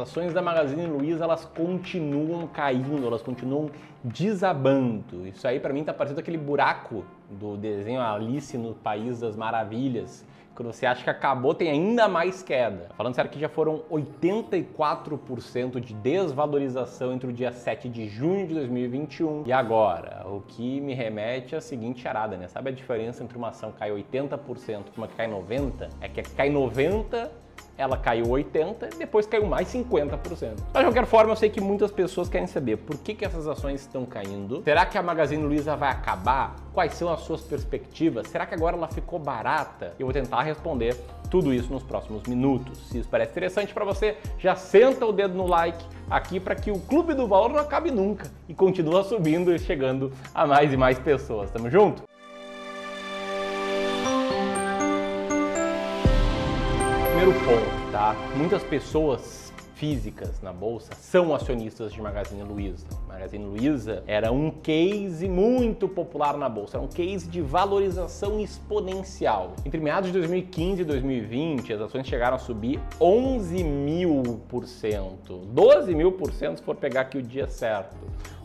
ações da Magazine Luiza elas continuam caindo, elas continuam desabando. Isso aí para mim tá parecendo aquele buraco do desenho Alice no País das Maravilhas, quando você acha que acabou, tem ainda mais queda. Falando sério que já foram 84% de desvalorização entre o dia 7 de junho de 2021 e agora. O que me remete à seguinte charada, né? Sabe a diferença entre uma ação que cai 80% e uma que cai 90%? É que a que cai 90% ela caiu 80% e depois caiu mais 50%. Mas de qualquer forma, eu sei que muitas pessoas querem saber por que, que essas ações estão caindo. Será que a Magazine Luiza vai acabar? Quais são as suas perspectivas? Será que agora ela ficou barata? Eu vou tentar responder tudo isso nos próximos minutos. Se isso parece interessante para você, já senta o dedo no like aqui para que o Clube do Valor não acabe nunca e continue subindo e chegando a mais e mais pessoas. Tamo junto? Primeiro ponto, tá? Muitas pessoas físicas na bolsa são acionistas de Magazine Luiza. Magazine Luiza era um case muito popular na bolsa, era um case de valorização exponencial. Entre meados de 2015 e 2020, as ações chegaram a subir 11 mil por cento, 12 mil por cento se for pegar aqui o dia certo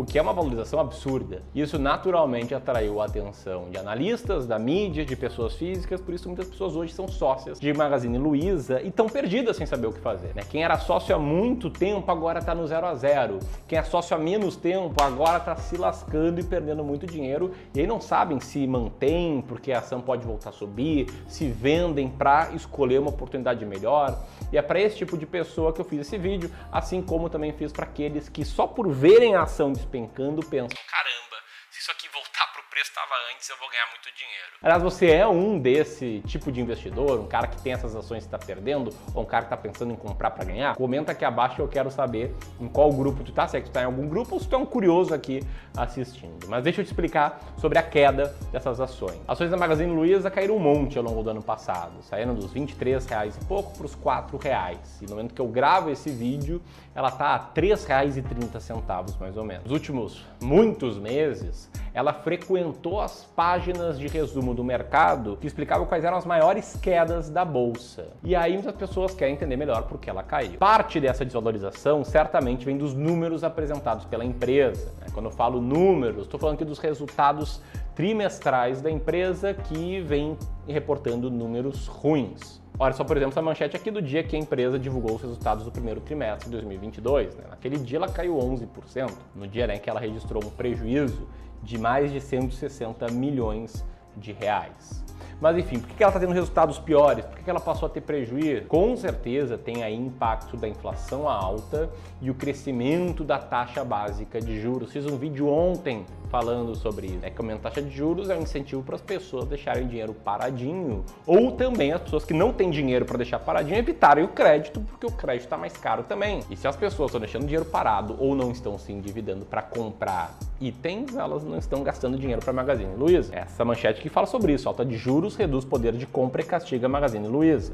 o que é uma valorização absurda. Isso naturalmente atraiu a atenção de analistas, da mídia, de pessoas físicas, por isso muitas pessoas hoje são sócias de Magazine Luiza e estão perdidas sem saber o que fazer. Né? Quem era sócio há muito tempo agora está no zero a zero. Quem é sócio há menos tempo agora está se lascando e perdendo muito dinheiro e aí não sabem se mantém porque a ação pode voltar a subir, se vendem para escolher uma oportunidade melhor. E é para esse tipo de pessoa que eu fiz esse vídeo, assim como também fiz para aqueles que só por verem a ação despencando pensam: caramba, se isso aqui voltar para o estava antes, eu vou ganhar muito dinheiro. Aliás, você é um desse tipo de investidor, um cara que tem essas ações que está perdendo, ou um cara que está pensando em comprar para ganhar? Comenta aqui abaixo, eu quero saber em qual grupo tu está, se é que tu está em algum grupo ou se tu é um curioso aqui assistindo. Mas deixa eu te explicar sobre a queda dessas ações. Ações da Magazine Luiza caíram um monte ao longo do ano passado, saíram dos 23 reais e pouco para os 4 reais. E no momento que eu gravo esse vídeo, ela está a 3 reais e 30 centavos mais ou menos. Nos últimos muitos meses, ela frequentou as páginas de resumo do mercado que explicavam quais eram as maiores quedas da bolsa. E aí muitas pessoas querem entender melhor por que ela caiu. Parte dessa desvalorização certamente vem dos números apresentados pela empresa. Né? Quando eu falo números, estou falando aqui dos resultados trimestrais da empresa que vem reportando números ruins. Olha só, por exemplo, essa manchete aqui do dia que a empresa divulgou os resultados do primeiro trimestre de 2022. Né? Naquele dia ela caiu 11%, no dia né, que ela registrou um prejuízo de mais de 160 milhões de reais. Mas enfim, por que ela está tendo resultados piores? Por que ela passou a ter prejuízo? Com certeza tem aí impacto da inflação alta e o crescimento da taxa básica de juros. Fiz um vídeo ontem falando sobre isso. É que aumentar a taxa de juros é um incentivo para as pessoas deixarem dinheiro paradinho ou também as pessoas que não têm dinheiro para deixar paradinho evitarem o crédito porque o crédito está mais caro também. E se as pessoas estão deixando dinheiro parado ou não estão se endividando para comprar itens, elas não estão gastando dinheiro para Magazine Luiza. Essa manchete que fala sobre isso, alta de juros reduz poder de compra e castiga Magazine Luiza.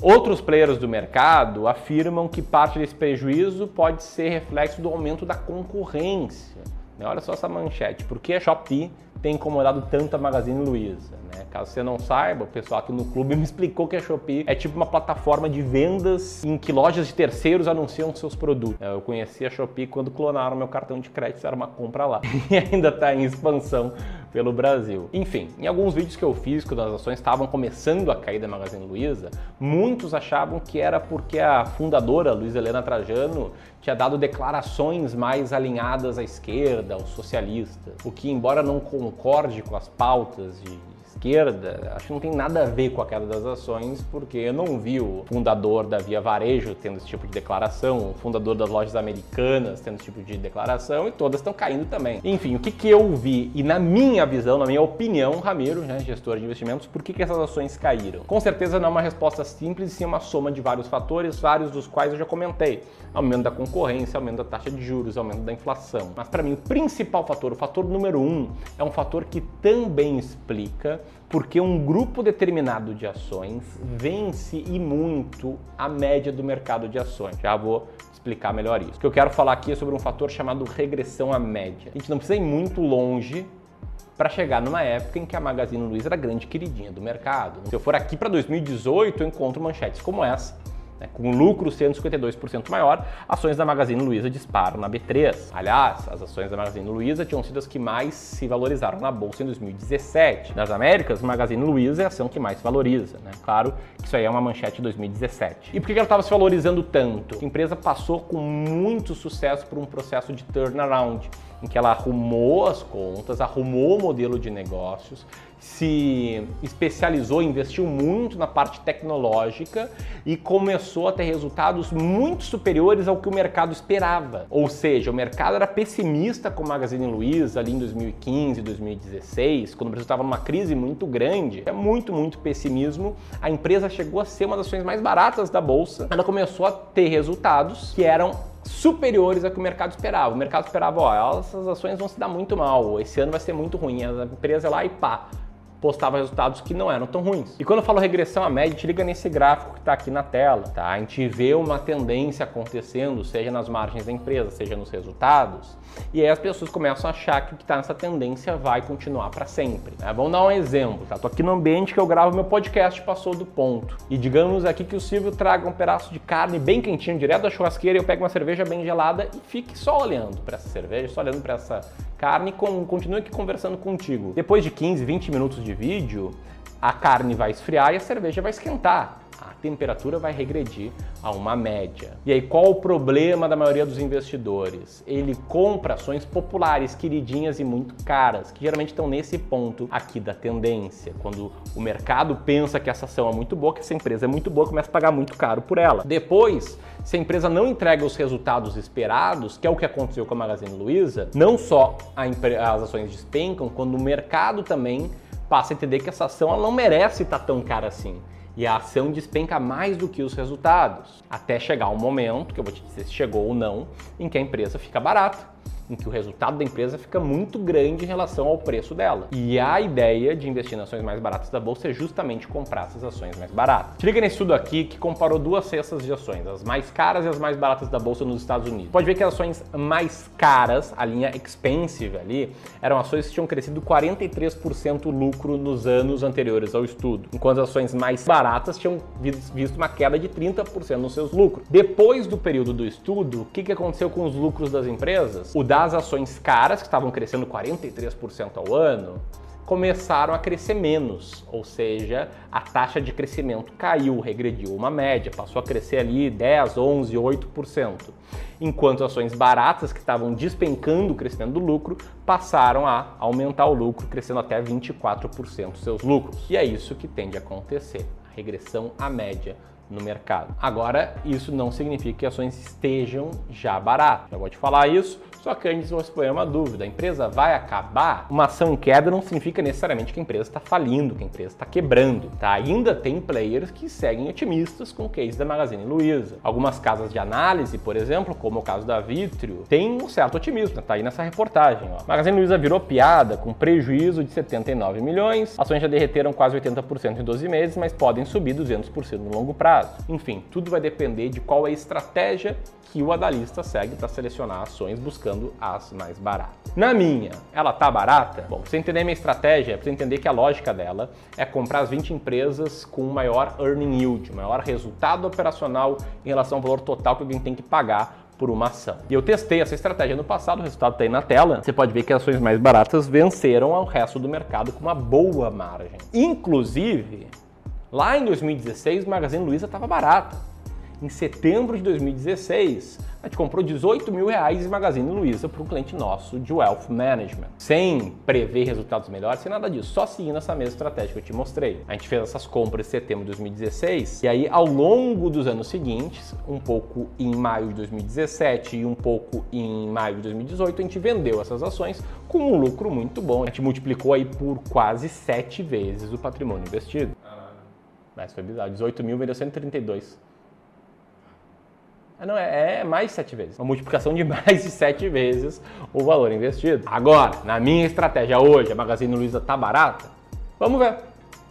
Outros players do mercado afirmam que parte desse prejuízo pode ser reflexo do aumento da concorrência. Olha só essa manchete. Por que a Shopee tem incomodado tanto a Magazine Luiza? Né? Caso você não saiba, o pessoal aqui no clube me explicou que a Shopee é tipo uma plataforma de vendas em que lojas de terceiros anunciam seus produtos. Eu conheci a Shopee quando clonaram meu cartão de crédito, era uma compra lá. E ainda está em expansão pelo Brasil. Enfim, em alguns vídeos que eu fiz quando as ações estavam começando a cair da Magazine Luiza, muitos achavam que era porque a fundadora, Luiz Helena Trajano, tinha dado declarações mais alinhadas à esquerda, aos socialistas, o que, embora não concorde com as pautas de esquerda, acho que não tem nada a ver com a queda das ações, porque eu não vi o fundador da Via Varejo tendo esse tipo de declaração, o fundador das lojas americanas tendo esse tipo de declaração, e todas estão caindo também. Enfim, o que, que eu vi, e na minha visão, na minha opinião, Ramiro, né, gestor de investimentos, por que, que essas ações caíram? Com certeza não é uma resposta simples, sim uma soma de vários fatores, vários dos quais eu já comentei. Aumento da concorrência, aumento da taxa de juros, aumento da inflação. Mas para mim, o principal fator, o fator número um, é um fator que também explica porque um grupo determinado de ações vence e muito a média do mercado de ações. Já vou explicar melhor isso. O que eu quero falar aqui é sobre um fator chamado regressão à média. A gente não precisa ir muito longe para chegar numa época em que a Magazine Luiza era a grande queridinha do mercado. Se eu for aqui para 2018, eu encontro manchetes como essa Né? Com lucro sendo 52% maior, ações da Magazine Luiza disparam na B3. Aliás, as ações da Magazine Luiza tinham sido as que mais se valorizaram na bolsa em 2017. Nas Américas, Magazine Luiza é a ação que mais se valoriza. Né? Claro que isso aí é uma manchete de 2017. E por que ela estava se valorizando tanto? A empresa passou com muito sucesso por um processo de turnaround em que ela arrumou as contas, arrumou o modelo de negócios, se especializou, investiu muito na parte tecnológica e começou a ter resultados muito superiores ao que o mercado esperava. Ou seja, o mercado era pessimista com o Magazine Luiza ali em 2015, 2016, quando o Brasil estava numa crise muito grande. É muito, muito pessimismo. A empresa chegou a ser uma das ações mais baratas da bolsa. Ela começou a ter resultados que eram superiores ao que o mercado esperava. O mercado esperava, ó, essas ações vão se dar muito mal, esse ano vai ser muito ruim. A empresa lá e pá, postava resultados que não eram tão ruins. E quando eu falo regressão à média, a gente liga nesse gráfico que está aqui na tela, tá? A gente vê uma tendência acontecendo, seja nas margens da empresa, seja nos resultados, e aí as pessoas começam a achar que o que está nessa tendência vai continuar para sempre. Né? Vamos dar um exemplo, tá? Tô aqui no ambiente que eu gravo meu podcast Passou do Ponto. E digamos aqui que o Silvio traga um pedaço de carne bem quentinho direto da churrasqueira eu pego uma cerveja bem gelada e fique só olhando para essa cerveja, só olhando para essa carne e continue aqui conversando contigo. Depois de 15, 20 minutos de vídeo, a carne vai esfriar e a cerveja vai esquentar a temperatura vai regredir a uma média. E aí, qual o problema da maioria dos investidores? Ele compra ações populares, queridinhas e muito caras, que geralmente estão nesse ponto aqui da tendência. Quando o mercado pensa que essa ação é muito boa, que essa empresa é muito boa, começa a pagar muito caro por ela. Depois, se a empresa não entrega os resultados esperados, que é o que aconteceu com a Magazine Luiza, não só as ações despencam, quando o mercado também passa a entender que essa ação ela não merece estar tão cara assim. E a ação despenca mais do que os resultados, até chegar um momento, que eu vou te dizer se chegou ou não, em que a empresa fica barata em que o resultado da empresa fica muito grande em relação ao preço dela. E a ideia de investir em ações mais baratas da bolsa é justamente comprar essas ações mais baratas. Se liga nesse estudo aqui que comparou duas cestas de ações, as mais caras e as mais baratas da bolsa nos Estados Unidos. Pode ver que as ações mais caras, a linha expensive ali, eram ações que tinham crescido 43% lucro nos anos anteriores ao estudo, enquanto as ações mais baratas tinham visto uma queda de 30% nos seus lucros. Depois do período do estudo, o que aconteceu com os lucros das empresas? O das ações caras, que estavam crescendo 43% ao ano, começaram a crescer menos, ou seja, a taxa de crescimento caiu, regrediu uma média, passou a crescer ali 10, 11, 8%. Enquanto ações baratas que estavam despencando o crescimento do lucro passaram a aumentar o lucro, crescendo até 24% seus lucros. E é isso que tende a acontecer, a regressão à média no mercado. Agora, isso não significa que ações estejam já baratas. Já vou te falar isso, só que antes você põe uma dúvida: a empresa vai acabar? Uma ação em queda não significa necessariamente que a empresa está falindo, que a empresa está quebrando. Tá? Ainda tem players que seguem otimistas com o case da Magazine Luiza. Algumas casas de análise, por exemplo, como o caso da Vitrio, tem um certo otimismo. Tá aí nessa reportagem. Ó. Magazine Luiza virou piada com prejuízo de 79 milhões. Ações já derreteram quase 80% em 12 meses, mas podem subir 200% no longo prazo. Enfim, tudo vai depender de qual é a estratégia que o analista segue para selecionar ações buscando as mais baratas. Na minha, ela tá barata? Bom, você entender minha estratégia, é para entender que a lógica dela é comprar as 20 empresas com maior earning yield, maior resultado operacional em relação ao valor total que alguém tem que pagar por uma ação. E eu testei essa estratégia no passado, o resultado está aí na tela. Você pode ver que ações mais baratas venceram ao resto do mercado com uma boa margem. Inclusive, lá em 2016, o Magazine Luiza estava barata em setembro de 2016, a gente comprou 18 mil reais em Magazine Luiza para um cliente nosso de Wealth Management. Sem prever resultados melhores, sem nada disso, só seguindo essa mesma estratégia que eu te mostrei. A gente fez essas compras em setembro de 2016 e aí ao longo dos anos seguintes, um pouco em maio de 2017 e um pouco em maio de 2018, a gente vendeu essas ações com um lucro muito bom. A gente multiplicou aí por quase sete vezes o patrimônio investido. Mas foi bizarro, 18 mil vendeu 132. Ah, não, é, é mais sete vezes. Uma multiplicação de mais de sete vezes o valor investido. Agora, na minha estratégia hoje, a Magazine Luiza tá barata? Vamos ver.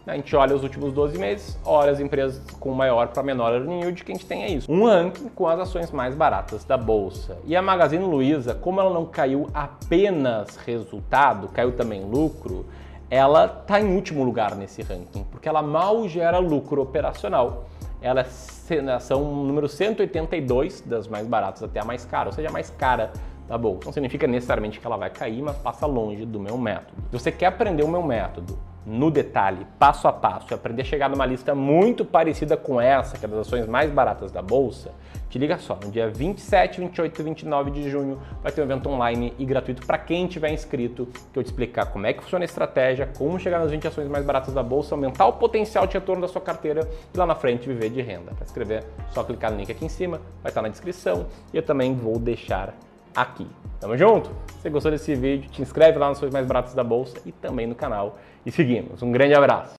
A gente olha os últimos 12 meses, olha as empresas com maior para menor earning yield, que a gente tem é isso. Um ranking com as ações mais baratas da bolsa. E a Magazine Luiza, como ela não caiu apenas resultado, caiu também lucro, ela está em último lugar nesse ranking, porque ela mal gera lucro operacional. Elas são o número 182 das mais baratas até a mais cara, ou seja, a mais cara da bolsa. Não significa necessariamente que ela vai cair, mas passa longe do meu método. Se você quer aprender o meu método no detalhe, passo a passo, e aprender a chegar numa lista muito parecida com essa, que é das ações mais baratas da bolsa, te liga só, no dia 27, 28 e 29 de junho vai ter um evento online e gratuito para quem tiver inscrito, que eu te explicar como é que funciona a estratégia, como chegar nas 20 ações mais baratas da bolsa, aumentar o potencial de retorno da sua carteira e lá na frente viver de renda. Para escrever, só clicar no link aqui em cima, vai estar na descrição e eu também vou deixar aqui. Tamo junto? Se você gostou desse vídeo, te inscreve lá nas ações mais baratas da bolsa e também no canal. E seguimos. Um grande abraço.